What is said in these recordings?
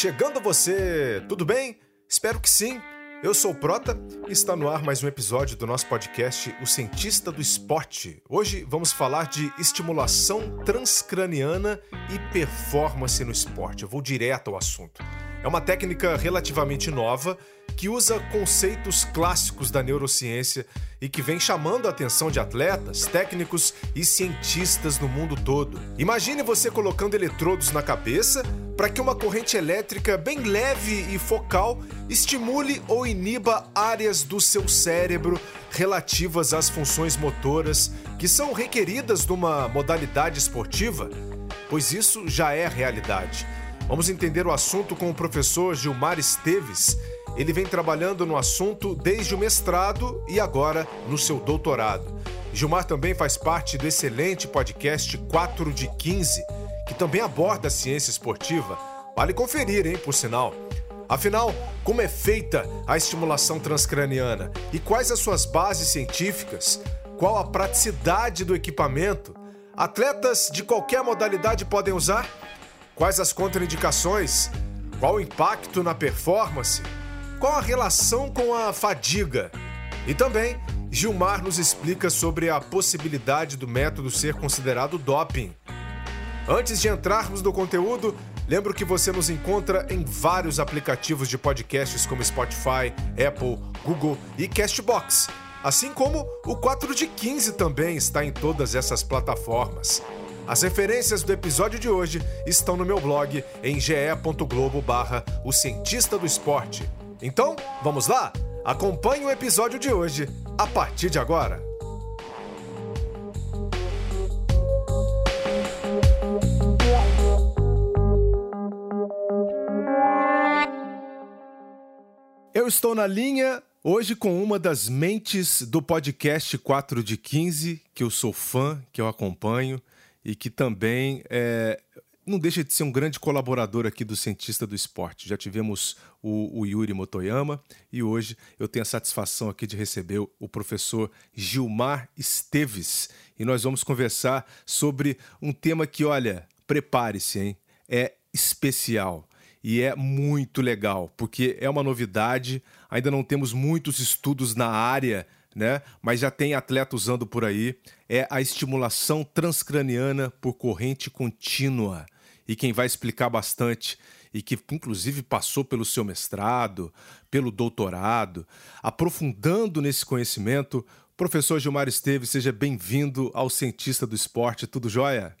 Chegando você, tudo bem? Espero que sim. Eu sou o Prota e está no ar mais um episódio do nosso podcast O Cientista do Esporte. Hoje vamos falar de estimulação transcraniana e performance no esporte. Eu vou direto ao assunto. É uma técnica relativamente nova que usa conceitos clássicos da neurociência e que vem chamando a atenção de atletas, técnicos e cientistas no mundo todo. Imagine você colocando eletrodos na cabeça para que uma corrente elétrica bem leve e focal estimule ou iniba áreas do seu cérebro relativas às funções motoras que são requeridas numa modalidade esportiva, pois isso já é realidade. Vamos entender o assunto com o professor Gilmar Esteves. Ele vem trabalhando no assunto desde o mestrado e agora no seu doutorado. Gilmar também faz parte do excelente podcast 4 de 15, que também aborda a ciência esportiva. Vale conferir, hein, por sinal. Afinal, como é feita a estimulação transcraniana e quais as suas bases científicas? Qual a praticidade do equipamento? Atletas de qualquer modalidade podem usar? Quais as contraindicações? Qual o impacto na performance? Qual a relação com a fadiga? E também, Gilmar nos explica sobre a possibilidade do método ser considerado doping. Antes de entrarmos no conteúdo, lembro que você nos encontra em vários aplicativos de podcasts como Spotify, Apple, Google e Castbox. Assim como o 4 de 15 também está em todas essas plataformas. As referências do episódio de hoje estão no meu blog em ge.globo barra o cientista do esporte. Então, vamos lá? Acompanhe o episódio de hoje a partir de agora. Eu estou na linha hoje com uma das mentes do podcast 4 de 15, que eu sou fã, que eu acompanho e que também é, não deixa de ser um grande colaborador aqui do Cientista do Esporte. Já tivemos o, o, Yuri Motoyama e hoje eu tenho a satisfação aqui de receber o professor Gilmar Esteves e nós vamos conversar sobre um tema que, olha, prepare-se, hein? É especial e é muito legal, porque é uma novidade, ainda não temos muitos estudos na área né? Mas já tem atleta usando por aí. É a estimulação transcraniana por corrente contínua. E quem vai explicar bastante e que inclusive passou pelo seu mestrado, pelo doutorado, aprofundando nesse conhecimento, professor Gilmar Esteves, seja bem-vindo ao Cientista do Esporte. Tudo jóia?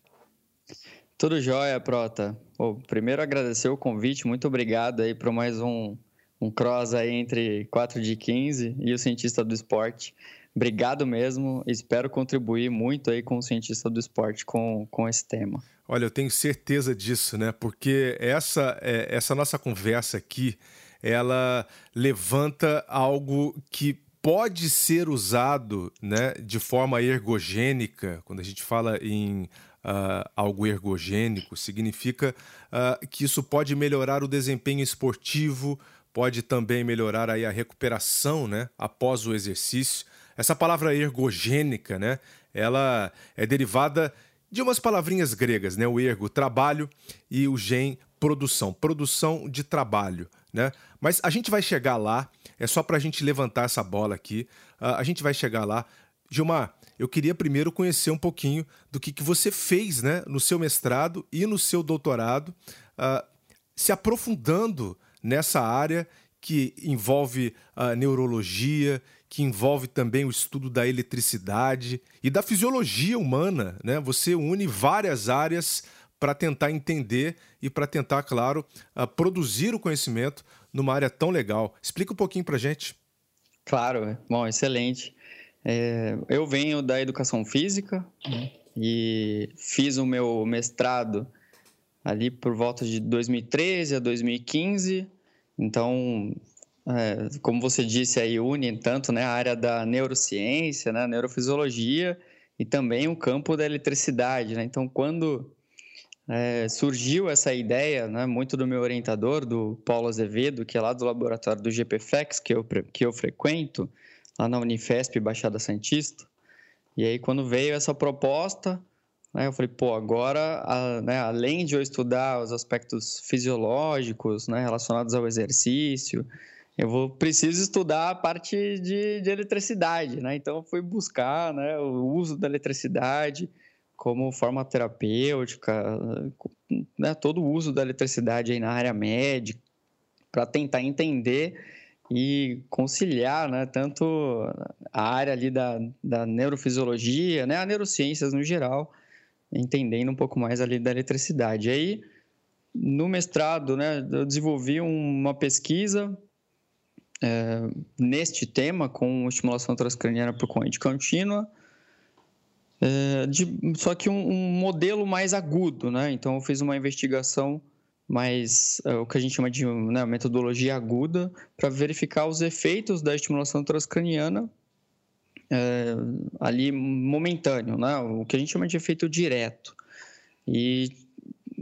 Tudo jóia, Prota. Bom, primeiro agradecer o convite, muito obrigado aí por mais um um cross aí entre 4 de 15 e o cientista do esporte. Obrigado mesmo, espero contribuir muito aí com o cientista do esporte com, com esse tema. Olha, eu tenho certeza disso, né? Porque essa, é, essa nossa conversa aqui, ela levanta algo que pode ser usado né, de forma ergogênica, quando a gente fala em uh, algo ergogênico, significa uh, que isso pode melhorar o desempenho esportivo, pode também melhorar aí a recuperação, né, após o exercício. Essa palavra ergogênica, né, ela é derivada de umas palavrinhas gregas, né, o ergo, trabalho, e o gen, produção, produção de trabalho, né? Mas a gente vai chegar lá, é só para a gente levantar essa bola aqui, uh, a gente vai chegar lá. Gilmar, eu queria primeiro conhecer um pouquinho do que, que você fez né, no seu mestrado e no seu doutorado, uh, se aprofundando nessa área que envolve a neurologia, que envolve também o estudo da eletricidade e da fisiologia humana. Né? Você une várias áreas para tentar entender e para tentar, claro, produzir o conhecimento numa área tão legal. Explica um pouquinho para gente. Claro, bom, excelente. É, eu venho da educação física né? e fiz o meu mestrado ali por volta de 2013 a 2015. Então, é, como você disse aí, une tanto né, a área da neurociência, né, neurofisiologia e também o campo da eletricidade. Né? Então, quando é, surgiu essa ideia, né, muito do meu orientador, do Paulo Azevedo, que é lá do laboratório do GPFEX, que eu, que eu frequento, lá na Unifesp, Baixada Santista. E aí, quando veio essa proposta, né, eu falei, pô, agora, a, né, além de eu estudar os aspectos fisiológicos né, relacionados ao exercício, eu vou preciso estudar a parte de, de eletricidade, né? Então, eu fui buscar né, o uso da eletricidade como forma terapêutica, né, todo o uso da eletricidade aí na área médica, para tentar entender e conciliar né, tanto a área ali da, da neurofisiologia, né, a neurociências no geral, entendendo um pouco mais ali da eletricidade. Aí, no mestrado, né, eu desenvolvi uma pesquisa é, neste tema com estimulação transcraniana por corrente contínua, é, de, só que um, um, modelo mais agudo, né? Então eu fiz uma investigação mais é, o que a gente chama de né, metodologia aguda para verificar os efeitos da estimulação transcraniana é, ali momentâneo, né? O que a gente chama de efeito direto. E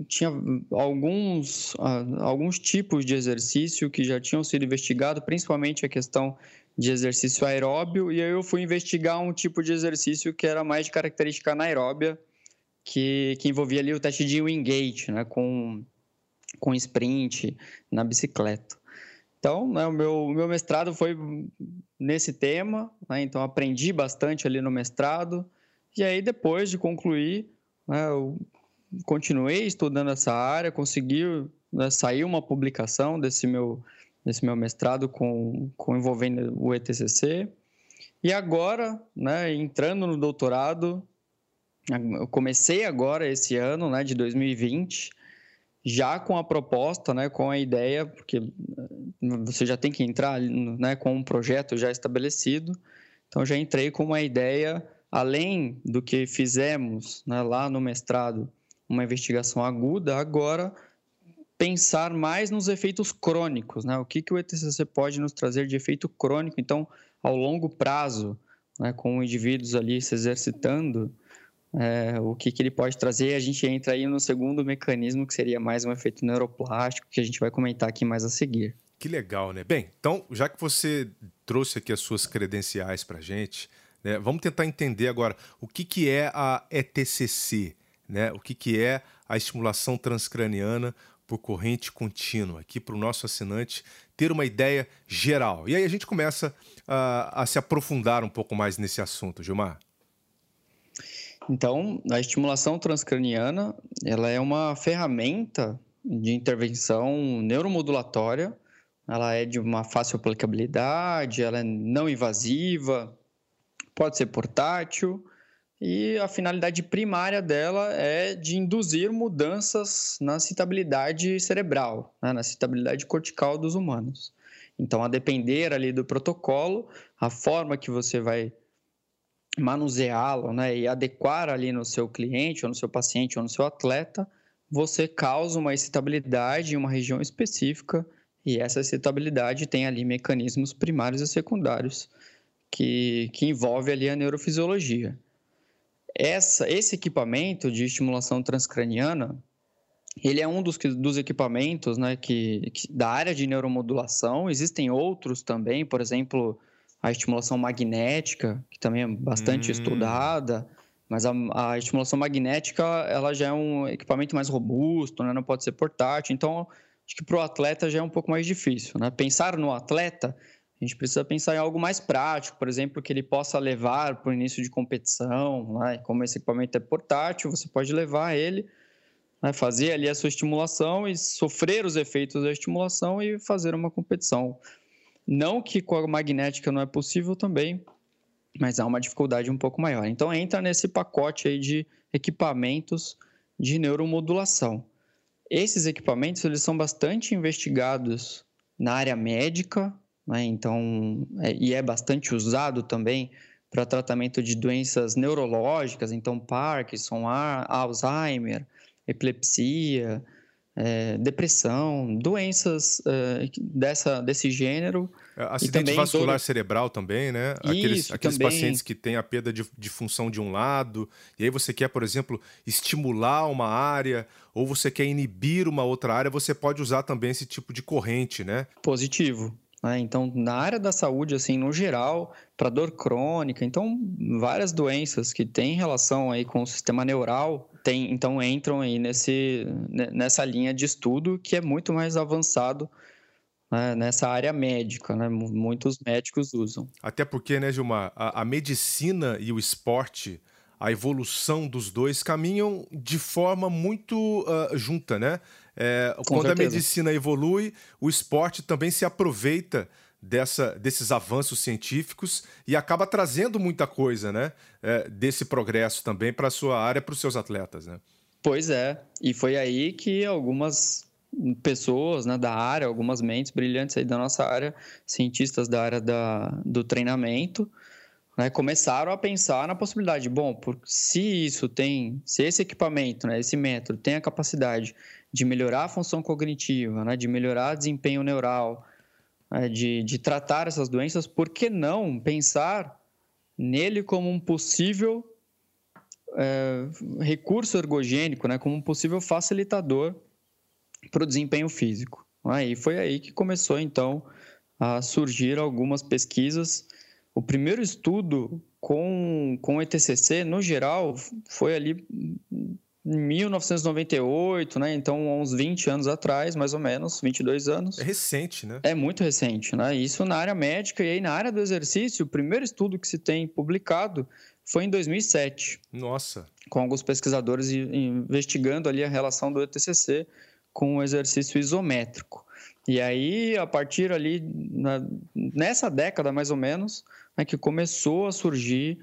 tinha alguns, alguns tipos de exercício que já tinham sido investigados, principalmente a questão de exercício aeróbio, e aí eu fui investigar um tipo de exercício que era mais de característica anaeróbia, que, que envolvia ali o teste de wingate, né, com, com sprint na bicicleta. Então, né, o meu, meu mestrado foi nesse tema, né, então aprendi bastante ali no mestrado, e aí depois de concluir, né, eu continuei estudando essa área, consegui né, sair uma publicação desse meu nesse meu mestrado com, com envolvendo o ETCC. E agora, né, entrando no doutorado, eu comecei agora esse ano, né, de 2020, já com a proposta, né, com a ideia, porque eh, você já tem que entrar né, com um projeto já estabelecido. Então já entrei com uma ideia, além do que fizemos né, lá no mestrado, uma investigação aguda, agora pensar mais nos efeitos crônicos, né? O que, que o ETCC pode nos trazer de efeito crônico, então, ao longo prazo, né, com indivíduos ali se exercitando, é, o que, que ele pode trazer. A gente entra aí no segundo mecanismo, que seria mais um efeito neuroplástico, que a gente vai comentar aqui mais a seguir. Que legal, né? Bem, então, já que você trouxe aqui as suas credenciais para gente, né, vamos tentar entender agora o que, que é a ETCC, né? o que, que é a estimulação transcraniana, por corrente contínua, aqui para o nosso assinante ter uma ideia geral. E aí a gente começa a, a se aprofundar um pouco mais nesse assunto, Gilmar. Então, a estimulação transcraniana ela é uma ferramenta de intervenção neuromodulatória. Ela é de uma fácil aplicabilidade, ela é não invasiva, pode ser portátil e a finalidade primária dela é de induzir mudanças na citabilidade cerebral, né, na citabilidade cortical dos humanos. Então, a depender ali do protocolo, a forma que você vai manuseá-lo né, e adequar ali no seu cliente, ou no seu paciente, ou no seu atleta, você causa uma excitabilidade em uma região específica e essa excitabilidade tem ali mecanismos primários e secundários que, que envolve ali a neurofisiologia. Essa, esse equipamento de estimulação transcraniana, ele é um dos, dos equipamentos né, que, que, da área de neuromodulação. Existem outros também, por exemplo, a estimulação magnética, que também é bastante hum. estudada. Mas a, a, estimulação magnética, ela já é um equipamento mais robusto, né? não pode ser portátil. Então, acho que para o atleta já é um pouco mais difícil. Né? Pensar no atleta a gente precisa pensar em algo mais prático, por exemplo, que ele possa levar para o início de competição. Né? Como esse equipamento é portátil, você pode levar ele, né? fazer ali a sua estimulação e sofrer os efeitos da estimulação e fazer uma competição. Não que com a magnética não é possível também, mas há uma dificuldade um pouco maior. Então entra nesse pacote aí de equipamentos de neuromodulação. Esses equipamentos eles são bastante investigados na área médica, né? Então, é, e é bastante usado também para tratamento de doenças neurológicas, então Parkinson, Alzheimer, epilepsia, é, depressão, doenças é, dessa, desse gênero. É, acidente vascular cerebral também, né? Aqueles, Isso, aqueles também. pacientes que têm a perda de, de função de um lado, e aí você quer, por exemplo, estimular uma área, ou você quer inibir uma outra área, você pode usar também esse tipo de corrente, né? Positivo. Né? Então, na área da saúde, assim, no geral, para dor crônica, então várias doenças que têm relação aí com o sistema neural, tem, então entram aí nesse, nessa linha de estudo que é muito mais avançado né, nessa área médica, né? Muitos médicos usam. Até porque, né, Gilmar, a, a medicina e o esporte a evolução dos dois caminham de forma muito uh, junta, né? É, quando certeza. a medicina evolui, o esporte também se aproveita dessa, desses avanços científicos e acaba trazendo muita coisa, né? É, desse progresso também para a sua área, para os seus atletas, né? Pois é, e foi aí que algumas pessoas né, da área, algumas mentes brilhantes aí da nossa área, cientistas da área da, do treinamento, né, começaram a pensar na possibilidade, bom, por, se isso tem, se esse equipamento, né, esse método tem a capacidade de melhorar a função cognitiva, né, de melhorar o desempenho neural, né, de, de tratar essas doenças, por que não pensar nele como um possível é, recurso ergogênico, né, como um possível facilitador para o desempenho físico. Né? E foi aí que começou, então, a surgir algumas pesquisas o primeiro estudo com, com ETCC, no geral, foi ali 1998, né? Então, uns 20 anos atrás, mais ou menos, 22 anos. É recente, né? É muito recente, né? Isso na área médica e aí na área do exercício, o primeiro estudo que se tem publicado foi em 2007. Nossa. Com alguns pesquisadores investigando ali a relação do ETCC com o exercício isométrico. E aí, a partir ali, na, nessa década mais ou menos, é que começou a surgir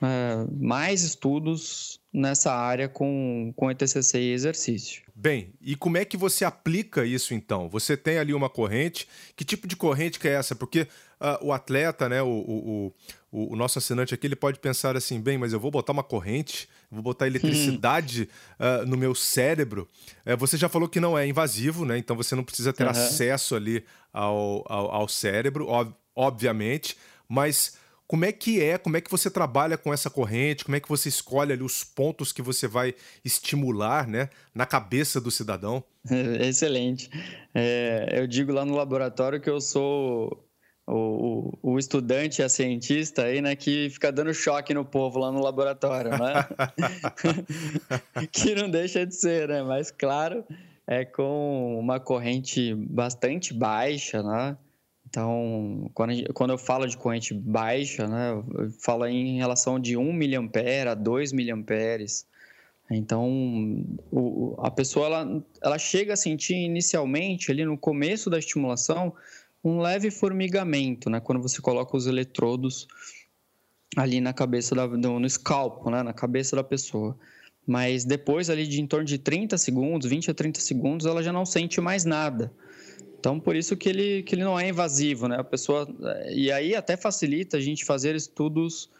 é, mais estudos nessa área com, com ETCC e exercício. Bem, e como é que você aplica isso então? Você tem ali uma corrente, que tipo de corrente que é essa? Porque uh, o atleta, né, o, o, o, o, nosso assinante aqui, ele pode pensar assim, bem, mas eu vou botar uma corrente, vou botar eletricidade uh, no meu cérebro. Uh, você já falou que não é invasivo, né? Então você não precisa ter uhum. acesso ali ao, ao, ao cérebro, ob obviamente, mas como é que é, como é que você trabalha com essa corrente, como é que você escolhe ali os pontos que você vai estimular né, na cabeça do cidadão? Excelente. É, eu digo lá no laboratório que eu sou o, o, estudante, a cientista aí, né, que fica dando choque no povo lá no laboratório, né? que não deixa de ser, né? Mas claro, é com uma corrente bastante baixa, né? Então, quando, gente, quando eu falo de corrente baixa, né, eu falo em relação de 1 mA a 2 mA. Então, o, a pessoa ela, ela chega a sentir inicialmente, ali no começo da estimulação, um leve formigamento, né, quando você coloca os eletrodos ali na cabeça, da, no, no escalpo, né, na cabeça da pessoa. Mas depois ali de em torno de 30 segundos, 20 a 30 segundos, ela já não sente mais nada. Então, por isso que ele, que ele não é invasivo, né? A pessoa... E aí até facilita a gente fazer estudos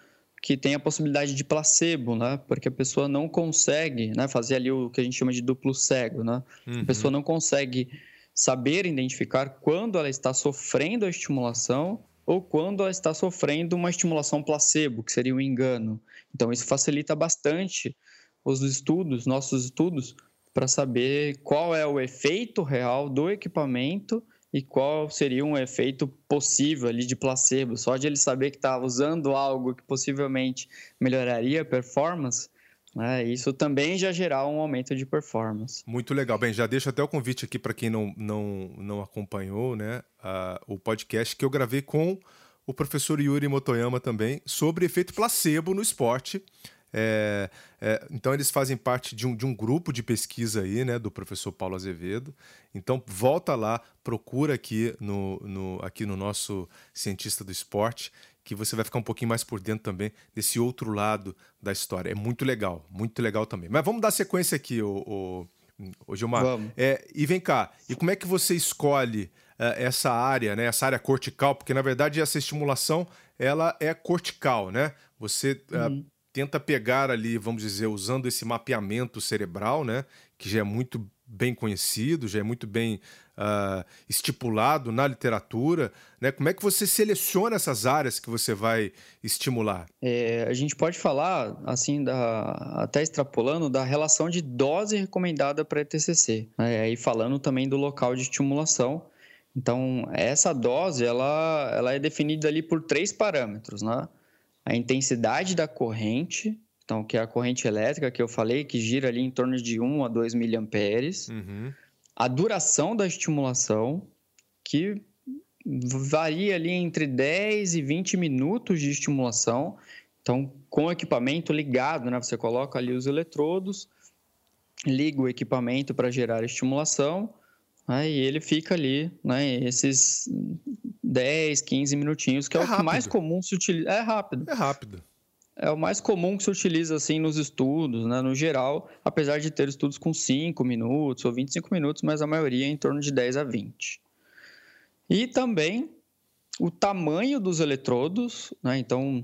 que tem a possibilidade de placebo, né? Porque a pessoa não consegue né, fazer ali o que a gente chama de duplo cego, né? Uhum. A pessoa não consegue saber identificar quando ela está sofrendo a estimulação ou quando ela está sofrendo uma estimulação placebo, que seria um engano. Então, isso facilita bastante os estudos, nossos estudos, para saber qual é o efeito real do equipamento e qual seria um efeito possível ali de placebo. Só de ele saber que está usando algo que possivelmente melhoraria a performance, né, isso também já gerar um aumento de performance. Muito legal. Bem, já deixo até o convite aqui para quem não, não, não acompanhou né, o podcast que eu gravei com o professor Yuri Motoyama também sobre efeito placebo no esporte. É, é, então eles fazem parte de um, de um grupo de pesquisa aí, né, do professor Paulo Azevedo. Então volta lá, procura aqui no, no, aqui no nosso cientista do esporte, que você vai ficar um pouquinho mais por dentro também desse outro lado da história. É muito legal, muito legal também. Mas vamos dar sequência aqui, o, o, o Gilmar. Vamos. É, e vem cá, e como é que você escolhe uh, essa área, né, essa área cortical? Porque na verdade essa estimulação ela é cortical, né? Você uh, uhum tenta pegar ali, vamos dizer, usando esse mapeamento cerebral, né, que já é muito bem conhecido, já é muito bem uh, estipulado na literatura, né? Como é que você seleciona essas áreas que você vai estimular? É, a gente pode falar, assim, da, até extrapolando, da relação de dose recomendada para ETCC, né? aí falando também do local de estimulação, Então, essa dose, ela, ela é definida ali por três parâmetros, né? A intensidade da corrente, então, que é a corrente elétrica que eu falei, que gira ali em torno de 1 a 2 miliamperes. Uhum. A duração da estimulação, que varia ali entre 10 e 20 minutos de estimulação. Então, com o equipamento ligado, né? Você coloca ali os eletrodos, liga o equipamento para gerar estimulação, né? e ele fica ali, né? Esses 10, 15 minutinhos, que é, é o rápido. que mais comum se utiliza. É rápido. É rápido é o mais comum que se utiliza assim nos estudos, né, no geral, apesar de ter estudos com 5 minutos ou 25 minutos, mas a maioria é em torno de 10 a 20. E também o tamanho dos eletrodos, né, então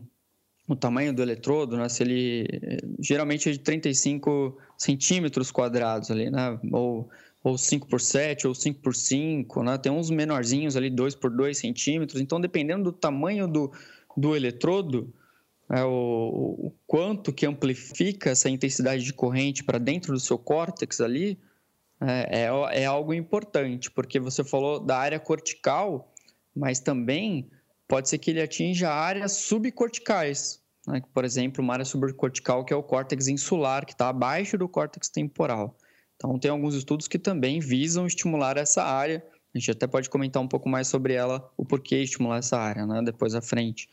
o tamanho do eletrodo, né, se ele geralmente é de 35 centímetros quadrados ali, né, ou, ou 5 por 7 ou 5 por 5, né, tem uns menorzinhos ali 2 por 2 centímetros, então dependendo do tamanho do, do eletrodo, é, o, o, quanto que amplifica essa intensidade de corrente para dentro do seu córtex ali, é, é, é, algo importante, porque você falou da área cortical, mas também pode ser que ele atinja áreas subcorticais. Né? Por exemplo, uma área subcortical que é o córtex insular, que está abaixo do córtex temporal. Então, tem alguns estudos que também visam estimular essa área. A gente até pode comentar um pouco mais sobre ela, o porquê estimular essa área, né? depois à frente.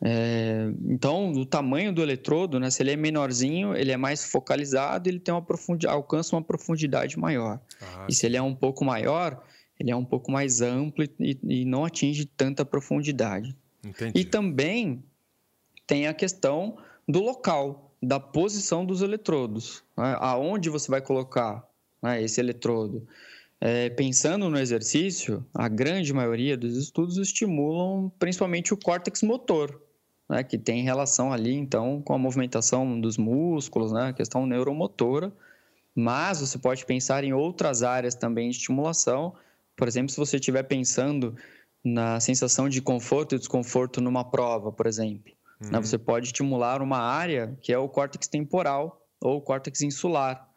É, então, o tamanho do eletrodo, né, se ele é menorzinho, ele é mais focalizado, ele tem uma profundidade, alcança uma profundidade maior. Ah, e se ele é um pouco maior, ele é um pouco mais amplo e, e não atinge tanta profundidade. Entendi. E também tem a questão do local, da posição dos eletrodos, né, aonde você vai colocar né, esse eletrodo. É, pensando no exercício, a grande maioria dos estudos estimulam principalmente o córtex motor, né, que tem relação ali, então, com a movimentação dos músculos, né, a questão neuromotora, mas você pode pensar em outras áreas também de estimulação, por exemplo, se você estiver pensando na sensação de conforto e desconforto numa prova, por exemplo, uhum. né, você pode estimular uma área que é o córtex temporal ou o córtex insular,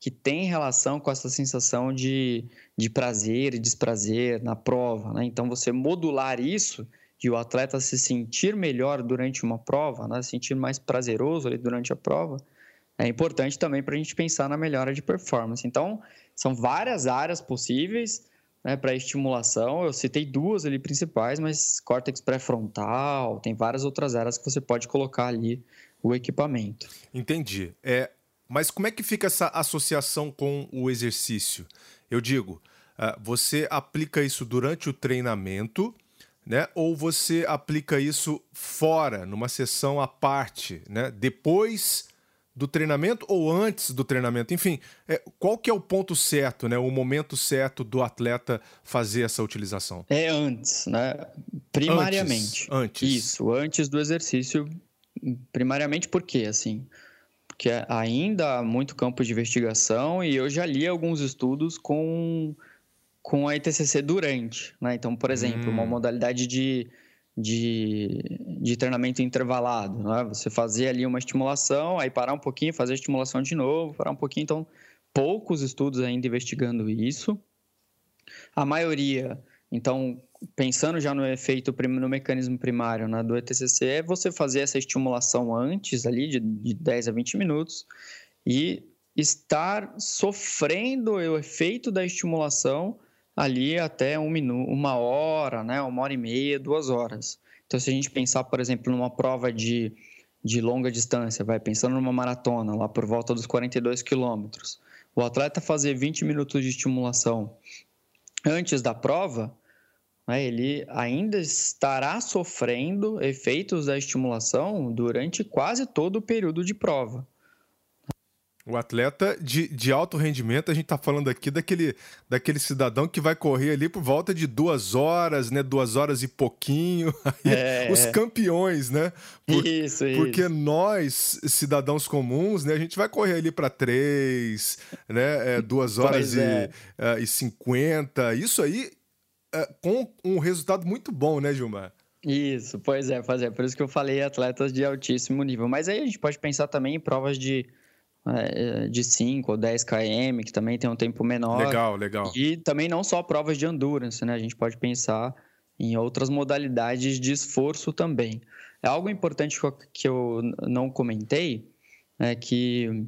que tem relação com essa sensação de, de prazer e desprazer na prova. Né? Então, você modular isso de o atleta se sentir melhor durante uma prova, né? se sentir mais prazeroso ali durante a prova, é importante também para a gente pensar na melhora de performance. Então, são várias áreas possíveis né, para estimulação. Eu citei duas ali principais, mas córtex pré-frontal, tem várias outras áreas que você pode colocar ali o equipamento. Entendi. É, mas como é que fica essa associação com o exercício? Eu digo, uh, você aplica isso durante o treinamento né? Ou você aplica isso fora, numa sessão à parte, né? Depois do treinamento ou antes do treinamento? Enfim, é, qual que é o ponto certo, né? O momento certo do atleta fazer essa utilização? É antes, né? Primariamente. Antes. antes. Isso, antes do exercício. Primariamente por quê, assim? Porque ainda há muito campo de investigação e eu já li alguns estudos com com a ITCC durante, né? Então, por exemplo, hum. uma modalidade de, de, de treinamento intervalado, né? Você fazer ali uma estimulação, aí parar um pouquinho, fazer a estimulação de novo, parar um pouquinho. Então, poucos estudos ainda investigando isso. A maioria, então, pensando já no efeito, no mecanismo primário né, do ETCC, é você fazer essa estimulação antes ali, de, de 10 a 20 minutos, e estar sofrendo o efeito da estimulação ali até um minuto, uma hora, né, uma hora e meia, duas horas. Então, se a gente pensar, por exemplo, numa prova de, de longa distância, vai pensando numa maratona, lá por volta dos 42 quilômetros, o atleta fazer 20 minutos de estimulação antes da prova, né, ele ainda estará sofrendo efeitos da estimulação durante quase todo o período de prova. O atleta de, de alto rendimento, a gente está falando aqui daquele, daquele cidadão que vai correr ali por volta de duas horas, né? Duas horas e pouquinho. É, os campeões, né? Por, isso, isso. Porque nós, cidadãos comuns, né? A gente vai correr ali para três, né? É, duas horas e, é. uh, e cinquenta. Isso aí uh, com um resultado muito bom, né, Gilmar? Isso, pois é, fazer. Por isso que eu falei atletas de altíssimo nível. Mas aí a gente pode pensar também em provas de é, de 5 ou 10 km, que também tem um tempo menor. Legal, legal. E também não só provas de endurance, né? A gente pode pensar em outras modalidades de esforço também. É algo importante que eu não comentei, é que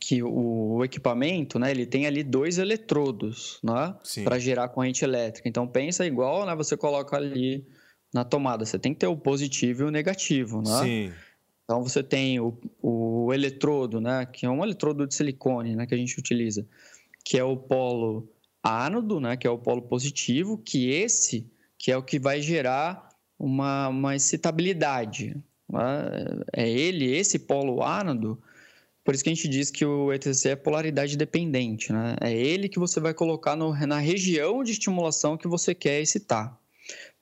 que o, equipamento, né, ele tem ali dois eletrodos, né, para gerar corrente elétrica. Então pensa igual, né, você coloca ali na tomada, você tem que ter o positivo e o negativo, né? Sim. Então você tem o, o eletrodo, né, que é um eletrodo de silicone, né, que a gente utiliza, que é o polo ánodo, né, que é o polo positivo, que esse que é o que vai gerar uma, uma excitabilidade. Né? É ele, esse polo ánodo, por isso que a gente diz que o ETC é polaridade dependente, né? É ele que você vai colocar no, na região de estimulação que você quer excitar.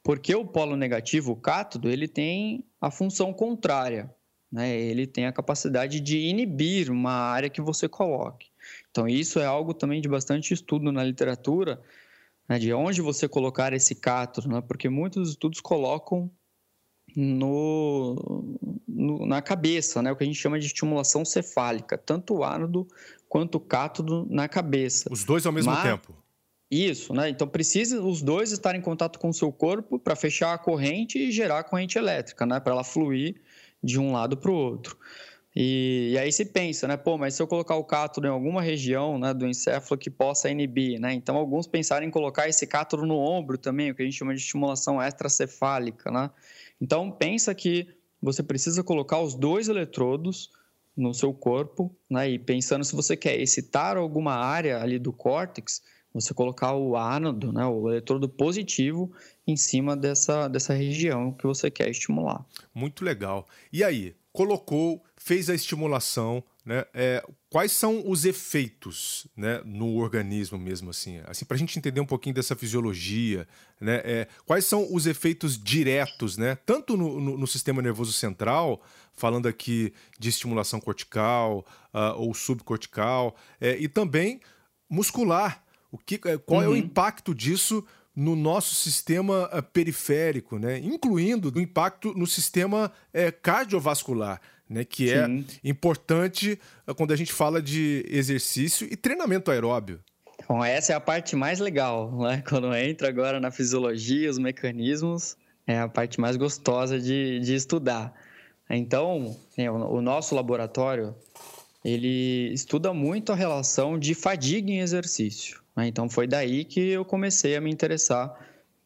Porque o polo negativo, o cátodo, ele tem a função contrária, né? Ele tem a capacidade de inibir uma área que você coloque. Então isso é algo também de bastante estudo na literatura, né? de onde você colocar esse cátodo, né? Porque muitos estudos colocam no, no, na cabeça, né? o que a gente chama de estimulação cefálica, tanto o ánodo quanto o cátodo na cabeça. Os dois ao mesmo Mas, tempo. Isso, né? Então precisa os dois estarem em contato com o seu corpo para fechar a corrente e gerar a corrente elétrica, né? Para ela fluir de um lado para o outro. E, e, aí se pensa, né? Pô, mas se eu colocar o cátodo em alguma região né, do encéfalo que possa inibir, né? Então alguns pensaram em colocar esse cátodo no ombro também, o que a gente chama de estimulação extracefálica, né? Então, pensa que você precisa colocar os dois eletrodos no seu corpo, né? E pensando se você quer excitar alguma área ali do córtex, você colocar o ánodo, né, o eletrodo positivo, em cima dessa, dessa região que você quer estimular. Muito legal. E aí, colocou, fez a estimulação, né? É, quais são os efeitos né, no organismo mesmo assim? assim Para a gente entender um pouquinho dessa fisiologia, né? É, quais são os efeitos diretos, né? Tanto no, no, no sistema nervoso central, falando aqui de estimulação cortical uh, ou subcortical, é, e também muscular. O que, é, qual uhum. é o uhum. impacto disso no nosso sistema uh, periférico, né? incluindo o impacto no sistema uh, cardiovascular né? Que é Sim. é importante eh, quando a gente fala de exercício e treinamento aeróbio. Bom, essa é a parte mais legal, né? Quando entra agora na fisiologia, os mecanismos, é a parte mais gostosa de, de estudar. Então, né, o nosso laboratório, ele estuda muito a relação de fadiga em exercício. Né? Então, foi daí que eu comecei a me interessar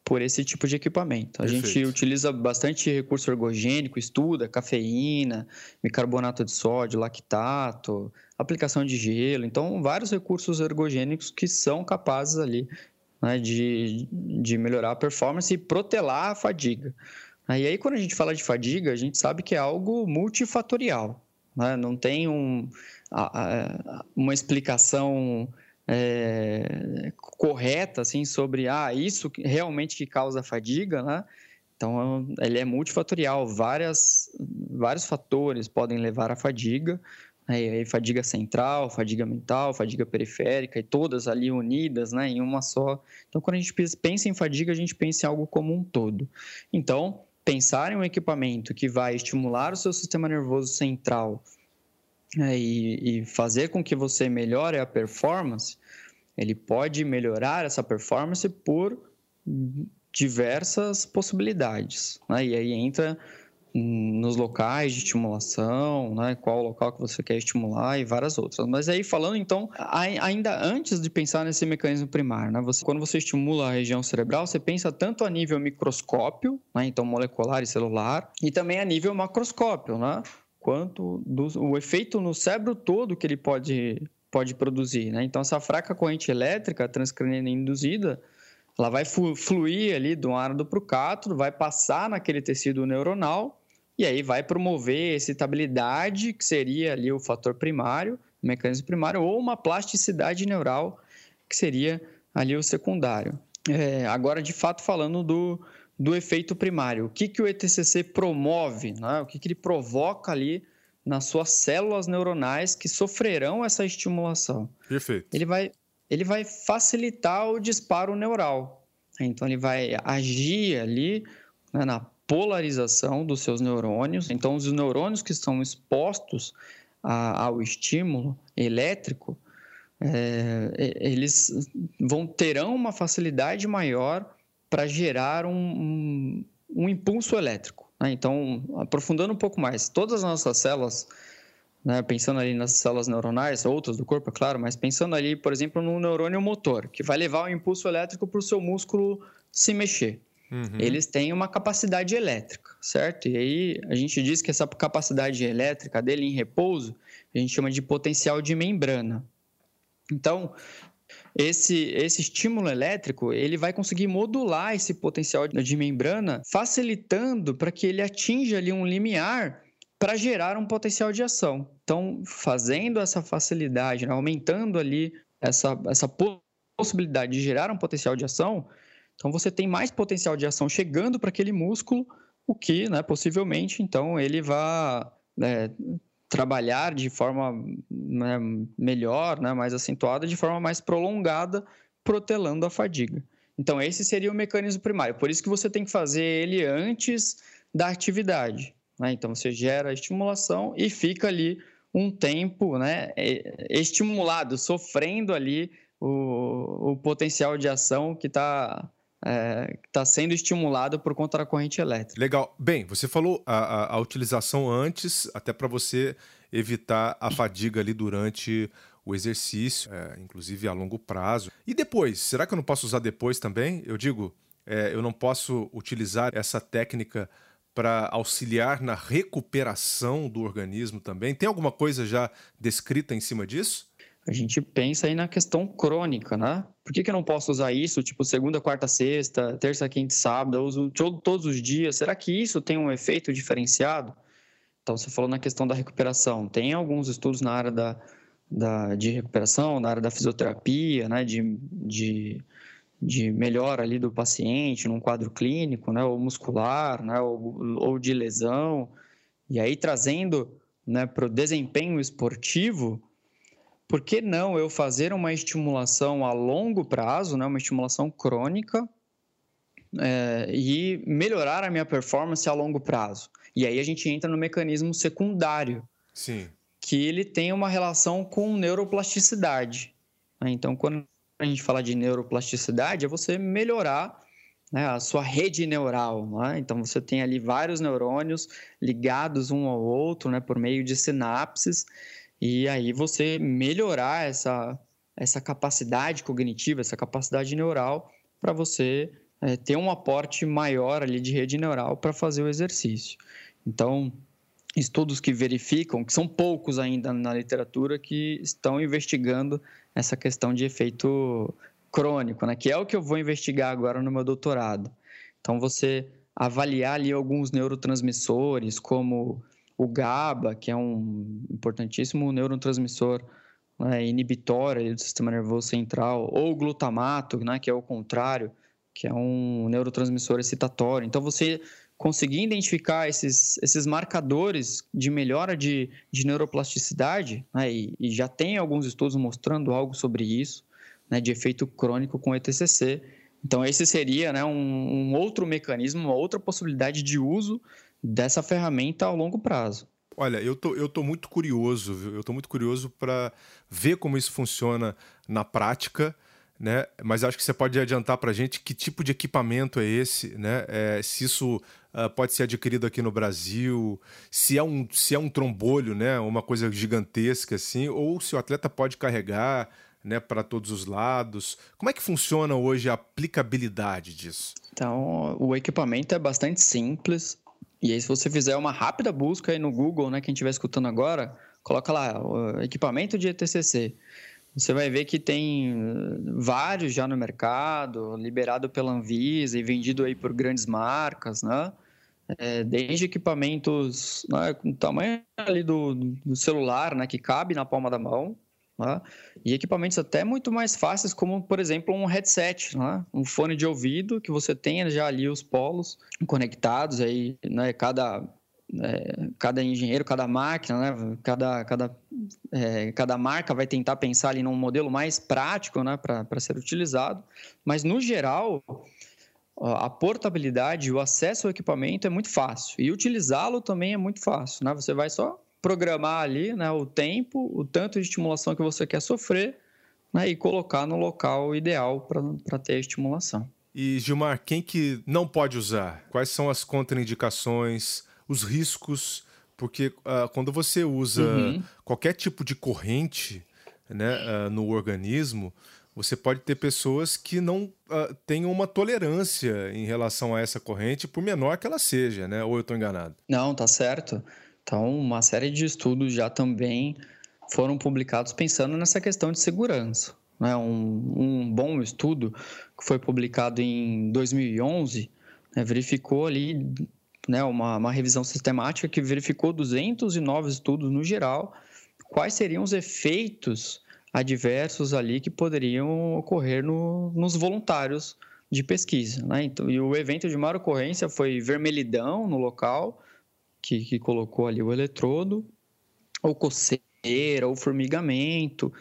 por esse tipo de equipamento. A Perfeito. gente utiliza bastante recurso ergogênico, estuda cafeína, bicarbonato de sódio, lactato, aplicação de gelo. Então, vários recursos ergogênicos que são capazes ali né, de, de melhorar a performance e protelar a fadiga. E aí, quando a gente fala de fadiga, a gente sabe que é algo multifatorial. Né? Não tem um, uma explicação é, correta assim sobre ah isso realmente que causa fadiga, né? Então ele é multifatorial, várias vários fatores podem levar à fadiga, né? fadiga central, fadiga mental, fadiga periférica e todas ali unidas, né, em uma só. Então quando a gente pensa em fadiga, a gente pensa em algo como um todo. Então pensar em um equipamento que vai estimular o seu sistema nervoso central é, e, e fazer com que você melhore a performance, ele pode melhorar essa performance por diversas possibilades. Né? E aí entra nos locais de estimulação, né? qual local que você quer estimular e várias outras. Mas aí falando então, ainda antes de pensar nesse mecanismo primário, né? você, quando você estimula a região cerebral, você pensa tanto a nível microscópio, né? então molecular e celular, e também a nível macroscópio, né? quanto do, o efeito no cérebro todo que ele pode, pode produzir. Né? Então, essa fraca corrente elétrica transcraniana induzida, ela vai fluir ali do ánodo para o cátodo, vai passar naquele tecido neuronal e aí vai promover excitabilidade, que seria ali o fator primário, o mecanismo primário, ou uma plasticidade neural, que seria ali o secundário. É, agora, de fato, falando do, do efeito primário. O que, que o ETCC promove, né? o que, que ele provoca ali nas suas células neuronais que sofrerão essa estimulação. Perfeito. Ele vai, ele vai facilitar o disparo neural. Então, ele vai agir ali né, na polarização dos seus neurônios. Então, os neurônios que estão expostos a, ao estímulo elétrico, é, eles vão terão uma facilidade maior para gerar um, um, um, impulso elétrico. Né? Então, aprofundando um pouco mais, todas as nossas células, né, pensando ali nas células neuronais, outras do corpo, é claro, mas pensando ali, por exemplo, no neurônio motor, que vai levar o impulso elétrico para o seu músculo se mexer. Uhum. Eles têm uma capacidade elétrica, certo? E aí a gente diz que essa capacidade elétrica dele em repouso a gente chama de potencial de membrana. Então, esse, esse estímulo elétrico ele vai conseguir modular esse potencial de membrana, facilitando para que ele atinja ali um limiar para gerar um potencial de ação. Então, fazendo essa facilidade, né, aumentando ali essa, essa possibilidade de gerar um potencial de ação, então você tem mais potencial de ação chegando para aquele músculo, o que, né, possivelmente, então ele vai é, trabalhar de forma né, melhor, né, mais acentuada, de forma mais prolongada, protelando a fadiga. Então esse seria o mecanismo primário. Por isso que você tem que fazer ele antes da atividade. Né? Então você gera a estimulação e fica ali um tempo né, estimulado, sofrendo ali o, o potencial de ação que está é, está sendo estimulado por conta da corrente elétrica. Legal. Bem, você falou a, a, a utilização antes, até para você evitar a fadiga ali durante o exercício, é, inclusive a longo prazo. E depois? Será que eu não posso usar depois também? Eu digo, é, eu não posso utilizar essa técnica para auxiliar na recuperação do organismo também? Tem alguma coisa já descrita em cima disso? a gente pensa aí na questão crônica, né? Por que, que eu não posso usar isso, tipo, segunda, quarta, sexta, terça, quinta sábado, eu uso todos os dias? Será que isso tem um efeito diferenciado? Então, você falou na questão da recuperação. Tem alguns estudos na área da, da, de recuperação, na área da fisioterapia, né? De, de, de melhora ali do paciente num quadro clínico, né? Ou muscular, né? Ou, ou de lesão. E aí, trazendo né, para o desempenho esportivo, por que não eu fazer uma estimulação a longo prazo, né, uma estimulação crônica, é, e melhorar a minha performance a longo prazo? E aí a gente entra no mecanismo secundário, Sim. que ele tem uma relação com neuroplasticidade. Né? Então, quando a gente fala de neuroplasticidade, é você melhorar né, a sua rede neural. Né? Então, você tem ali vários neurônios ligados um ao outro né, por meio de sinapses e aí você melhorar essa, essa capacidade cognitiva, essa capacidade neural, para você é, ter um aporte maior ali de rede neural para fazer o exercício. Então, estudos que verificam, que são poucos ainda na literatura, que estão investigando essa questão de efeito crônico, né? que é o que eu vou investigar agora no meu doutorado. Então, você avaliar ali alguns neurotransmissores, como o GABA, que é um importantíssimo neurotransmissor né, inibitório do sistema nervoso central, ou o glutamato, né, que é o contrário, que é um neurotransmissor excitatório. Então, você conseguir identificar esses, esses marcadores de melhora de, de neuroplasticidade, né, e, e, já tem alguns estudos mostrando algo sobre isso, né, de efeito crônico com ETCC. Então, esse seria né, um, um outro mecanismo, uma outra possibilidade de uso dessa ferramenta ao longo prazo. Olha, eu tô, eu tô muito curioso, viu? eu tô muito curioso para ver como isso funciona na prática, né? Mas acho que você pode adiantar para a gente que tipo de equipamento é esse, né? É, se isso uh, pode ser adquirido aqui no Brasil, se é um, se é um trombolho, né? Uma coisa gigantesca assim, ou se o atleta pode carregar, né? Para todos os lados. Como é que funciona hoje a aplicabilidade disso? Então, o equipamento é bastante simples. E aí, se você fizer uma rápida busca aí no Google, né, quem estiver escutando agora, coloca lá, equipamento de ETCC. Você vai ver que tem vários já no mercado, liberado pela Anvisa e vendido aí por grandes marcas, né? É, desde equipamentos né, com tamanho ali do, do, celular, né, que cabe na palma da mão, né? e equipamentos até muito mais fáceis, como, por exemplo, um headset, né? um fone de ouvido, que você tenha já ali os polos conectados, aí, né? cada, é, cada engenheiro, cada máquina, né? cada, cada, é, cada marca vai tentar pensar ali num modelo mais prático né? para ser utilizado, mas, no geral, a portabilidade, o acesso ao equipamento é muito fácil e utilizá-lo também é muito fácil. Né? Você vai só programar ali né, o tempo, o tanto de estimulação que você quer sofrer né, e colocar no local ideal para ter a estimulação. E Gilmar, quem que não pode usar? Quais são as contraindicações, os riscos? Porque uh, quando você usa uhum. qualquer tipo de corrente né, uh, no organismo, você pode ter pessoas que não uh, tenham uma tolerância em relação a essa corrente, por menor que ela seja, né? Ou eu estou enganado? Não, tá certo. Então, uma série de estudos já também foram publicados pensando nessa questão de segurança. Né? Um, um bom estudo que foi publicado em 2011 né, verificou ali né, uma, uma revisão sistemática que verificou 209 estudos no geral quais seriam os efeitos adversos ali que poderiam ocorrer no, nos voluntários de pesquisa. Né? Então, e o evento de maior ocorrência foi vermelhidão no local, que, que colocou ali o eletrodo, ou coceira, ou formigamento.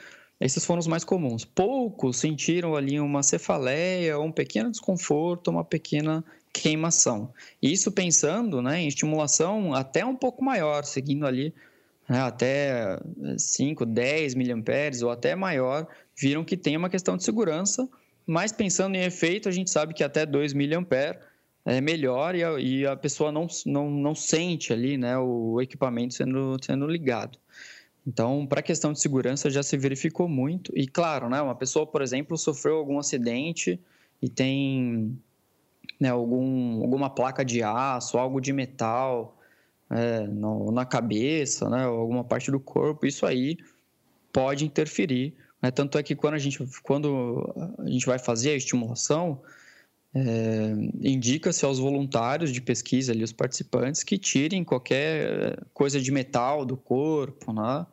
Esses foram os mais comuns. Poucos sentiram ali uma cefaleia, um pequeno desconforto, uma pequena queimação. Isso pensando né, em estimulação até um pouco maior, seguindo ali né, até 5, 10 miliamperes ou até maior, viram que tem uma questão de segurança, mas pensando em efeito, a gente sabe que até 2 miliamperes é melhor e a, e a, pessoa não, não, não sente ali né, o equipamento sendo, sendo ligado. Então, para a questão de segurança já se verificou muito. E claro, né, uma pessoa, por exemplo, sofreu algum acidente e tem né, algum, alguma placa de aço, algo de metal, é, no, na cabeça, né, alguma parte do corpo, isso aí pode interferir. Né? Tanto é que quando a gente, quando a gente vai fazer a estimulação, é, indica-se aos voluntários de pesquisa, ali, os participantes, que tirem qualquer coisa de metal do corpo, né?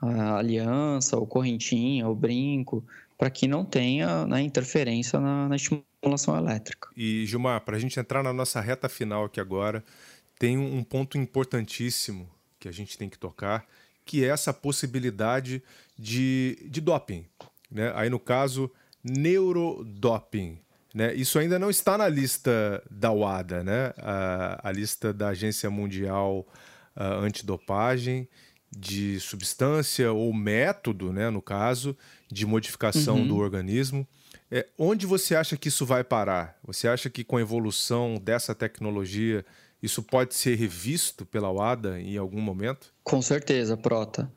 a aliança, ou correntinha, ou brinco, para que não tenha né, interferência na, na estimulação elétrica. E, Gilmar, para a gente entrar na nossa reta final aqui agora, tem um ponto importantíssimo que a gente tem que tocar, que é essa possibilidade de, de doping. Né? Aí, no caso, neurodoping. Né? Isso ainda não está na lista da WADA, né? a, a lista da Agência Mundial uh, Antidopagem, de substância ou método, né, no caso, de modificação uhum. do organismo. É, onde você acha que isso vai parar? Você acha que com a evolução dessa tecnologia isso pode ser revisto pela WADA em algum momento? Com certeza, Prota.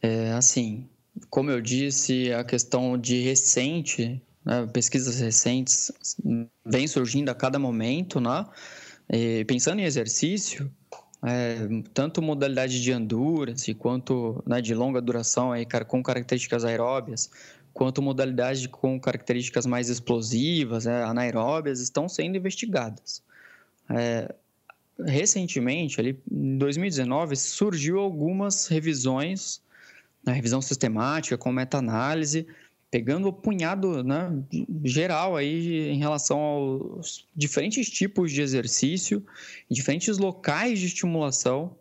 É, assim, como eu disse, a questão de recente, né, pesquisas recentes vem surgindo a cada momento, né? E pensando em exercício, é, tanto modalidade de endurance quanto né, de longa duração aí, com características aeróbias, quanto modalidade com características mais explosivas, né, anaeróbias, estão sendo investigadas. É, recentemente, ali em 2019, surgiu algumas revisões, né, revisão sistemática com meta-análise, pegando o punhado né, geral aí em relação aos diferentes tipos de exercício, diferentes locais de estimulação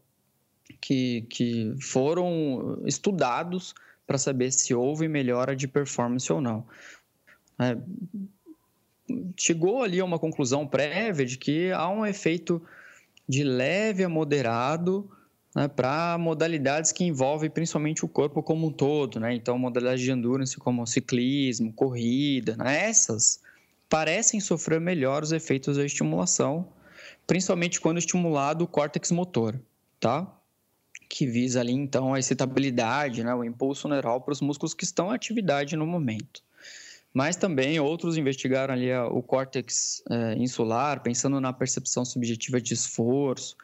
que, que foram estudados para saber se houve melhora de performance ou não. É, chegou ali a uma conclusão prévia de que há um efeito de leve a moderado né, para modalidades que envolvem principalmente o corpo como um todo. Né? Então, modalidades de endurance como ciclismo, corrida, né? essas parecem sofrer melhor os efeitos da estimulação, principalmente quando estimulado o córtex motor, tá? que visa ali então a excitabilidade, né, o impulso neural para os músculos que estão em atividade no momento mas também outros investigaram ali o córtex é, insular, pensando na percepção subjetiva de esforço,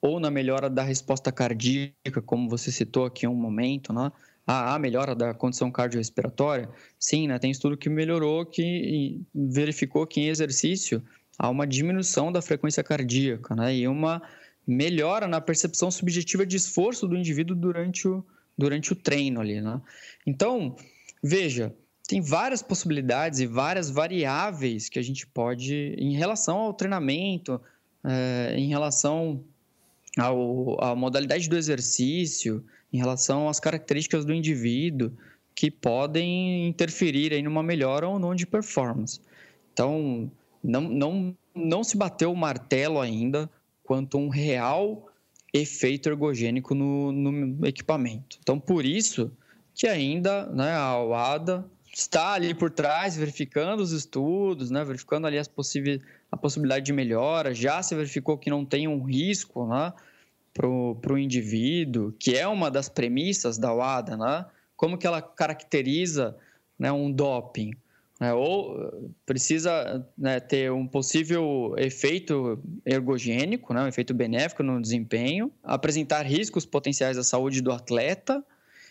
ou na melhora da resposta cardíaca, como você citou aqui um momento, né? A, a melhora da condição cardiorrespiratória, sim, né? Tem estudo que melhorou, que verificou que em exercício há uma diminuição da frequência cardíaca, né? E uma melhora na percepção subjetiva de esforço do indivíduo durante o, durante o treino ali, né? Então, veja, tem várias possibilidades e várias variáveis que a gente pode, em relação ao treinamento, é, em relação ao, à modalidade do exercício, em relação às características do indivíduo, que podem interferir em uma melhora ou não de performance. Então, não, não, não se bateu o martelo ainda quanto um real efeito ergogênico no, no equipamento. Então, por isso que ainda né, a UADA está ali por trás, verificando os estudos, né, verificando ali as possíveis, a possibilidade de melhora. Já se verificou que não tem um risco né, para o indivíduo, que é uma das premissas da UADA. Né? Como que ela caracteriza né, um doping? Né? Ou precisa né, ter um possível efeito ergogênico, né, um efeito benéfico no desempenho, apresentar riscos potenciais à saúde do atleta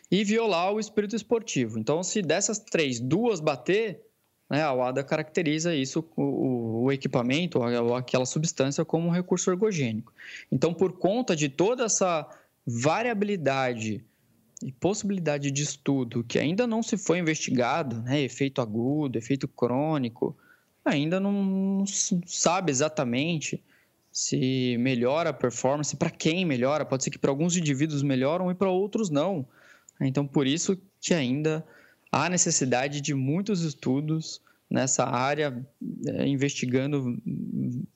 e violar o espírito esportivo. Então, se dessas três, duas bater, né, a UADA caracteriza isso, o, o equipamento, ou aquela substância, como um recurso ergogênico. Então, por conta de toda essa variabilidade e possibilidade de estudo que ainda não se foi investigado, né, efeito agudo, efeito crônico, ainda não sabe exatamente se melhora a performance, para quem melhora, pode ser que para alguns indivíduos melhoram e para outros não. Então, por isso que ainda há necessidade de muitos estudos nessa área, é, investigando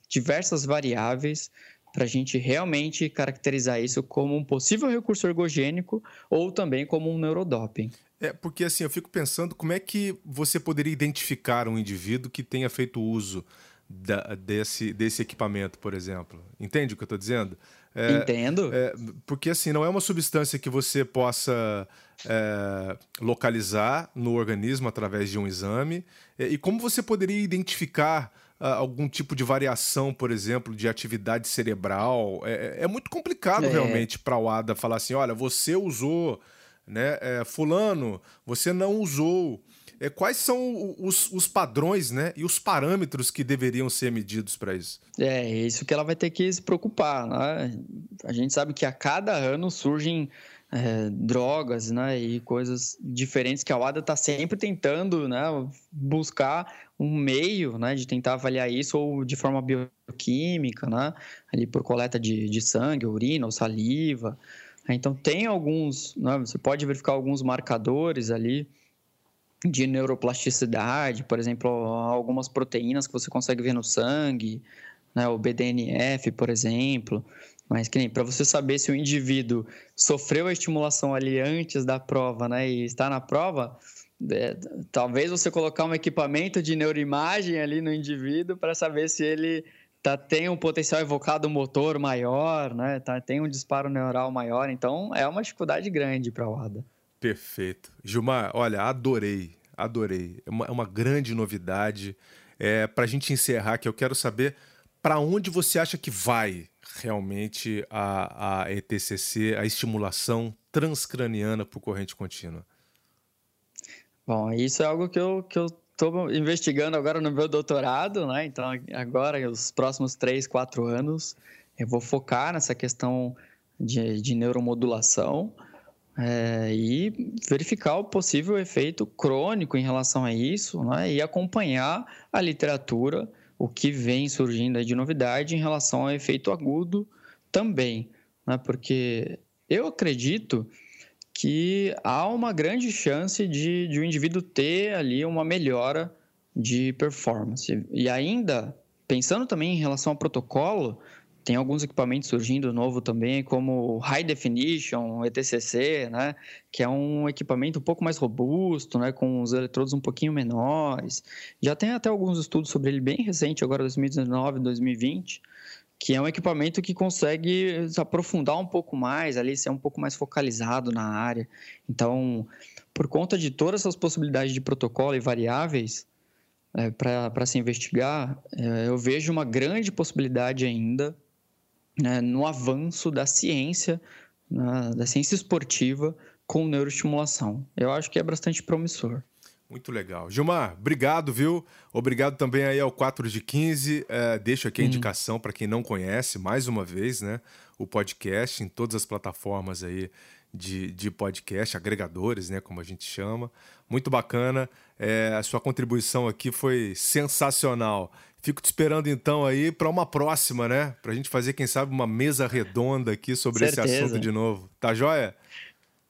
diversas variáveis para a gente realmente caracterizar isso como um possível recurso ergogênico ou também como um neurodoping. É, porque assim, eu fico pensando como é que você poderia identificar um indivíduo que tenha feito uso da, desse, desse equipamento, por exemplo. Entende o que eu estou dizendo? É, Entendo. É, porque assim, não é uma substância que você possa é, localizar no organismo através de um exame. É, e como você poderia identificar uh, algum tipo de variação, por exemplo, de atividade cerebral? É, é, é muito complicado realmente para o ADA falar assim: olha, você usou, né? fulano, você não usou. É, quais são os, os, padrões né, e os parâmetros que deveriam ser medidos para isso? É, isso que ela vai ter que se preocupar. Né? A gente sabe que a cada ano surgem é, drogas né, e coisas diferentes que a UADA está sempre tentando né, buscar um meio né, de tentar avaliar isso ou de forma bioquímica, né, ali por coleta de, de sangue, urina ou saliva. Então, tem alguns, né, você pode verificar alguns marcadores ali de neuroplasticidade, por exemplo, algumas proteínas que você consegue ver no sangue, né, o BDNF, por exemplo. Mas que nem para você saber se o indivíduo sofreu a estimulação ali antes da prova, né, e está na prova, é, talvez você colocar um equipamento de neuroimagem ali no indivíduo para saber se ele tá, tem um potencial evocado motor maior, né, tá, tem um disparo neural maior. Então é uma dificuldade grande para o ADA. Perfeito. Gilmar, olha, adorei, adorei. É uma, é uma grande novidade. É, para a gente encerrar, que eu quero saber para onde você acha que vai realmente a, a ETCC, a estimulação transcraniana por corrente contínua? Bom, isso é algo que eu que eu estou investigando agora no meu doutorado, né? Então agora os próximos três, quatro anos eu vou focar nessa questão de, de neuromodulação é, e verificar o possível efeito crônico em relação a isso né, e acompanhar a literatura, o que vem surgindo de novidade em relação ao efeito agudo também. Né, porque eu acredito que há uma grande chance de, de o indivíduo ter ali uma melhora de performance. E ainda, pensando também em relação ao protocolo, tem alguns equipamentos surgindo novo também, como High Definition, ETCC, né? Que é um equipamento um pouco mais robusto, né? Com os eletrodos um pouquinho menores. Já tem até alguns estudos sobre ele bem recente, agora 2019, 2020, que é um equipamento que consegue se aprofundar um pouco mais ali, ser um pouco mais focalizado na área. Então, por conta de todas essas possibilidades de protocolo e variáveis, é, para se investigar, é, eu vejo uma grande possibilidade ainda né, no avanço da ciência, né, da ciência esportiva com neuroestimulação. Eu acho que é bastante promissor. Muito legal. Gilmar, obrigado, viu? Obrigado também aí ao 4 de 15. É, deixo aqui a hum. indicação para quem não conhece, mais uma vez, né? O podcast em todas as plataformas aí de, de podcast, agregadores, né? Como a gente chama. Muito bacana. É, a sua contribuição aqui foi sensacional. Fico te esperando então aí para uma próxima, né? Para a gente fazer, quem sabe, uma mesa redonda aqui sobre Certeza. esse assunto de novo. Tá joia?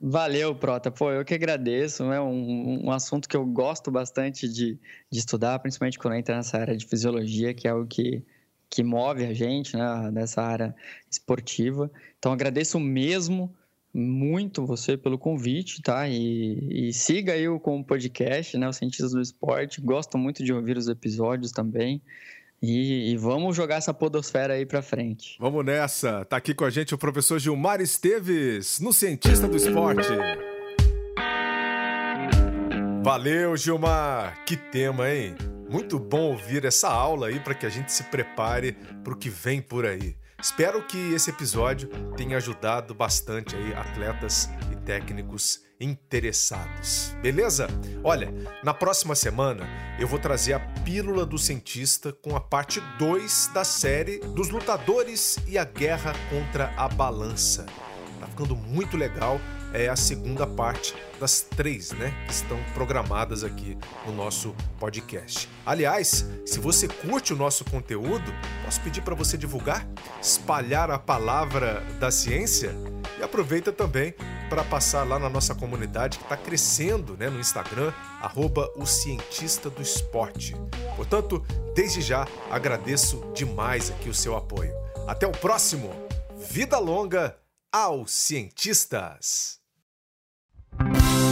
Valeu, Prota. Pô, eu que agradeço. É um, um assunto que eu gosto bastante de, de estudar, principalmente quando entra nessa área de fisiologia, que é o que, que move a gente, né, nessa área esportiva. Então agradeço mesmo muito você pelo convite, tá? E, e siga eu com o podcast, né? O Cientistas do Esporte. Gosto muito de ouvir os episódios também. E, e, vamos jogar essa podosfera aí pra frente. Vamos nessa. Tá aqui com a gente o professor Gilmar Esteves, no Cientista do Esporte. Valeu, Gilmar. Que tema, hein? Muito bom ouvir essa aula aí para que a gente se prepare para o que vem por aí. Espero que esse episódio tenha ajudado bastante aí atletas e técnicos interessados. Beleza? Olha, na próxima semana eu vou trazer a Pílula do Cientista com a parte 2 da série dos lutadores e a guerra contra a balança. Tá ficando muito legal é a segunda parte das três, né, que estão programadas aqui no nosso podcast. Aliás, se você curte o nosso conteúdo, posso pedir para você divulgar, espalhar a palavra da ciência e aproveita também para passar lá na nossa comunidade que está crescendo, né, no Instagram, arroba o cientista do esporte. Portanto, desde já agradeço demais aqui o seu apoio. Até o próximo. Vida longa aos cientistas! Thank you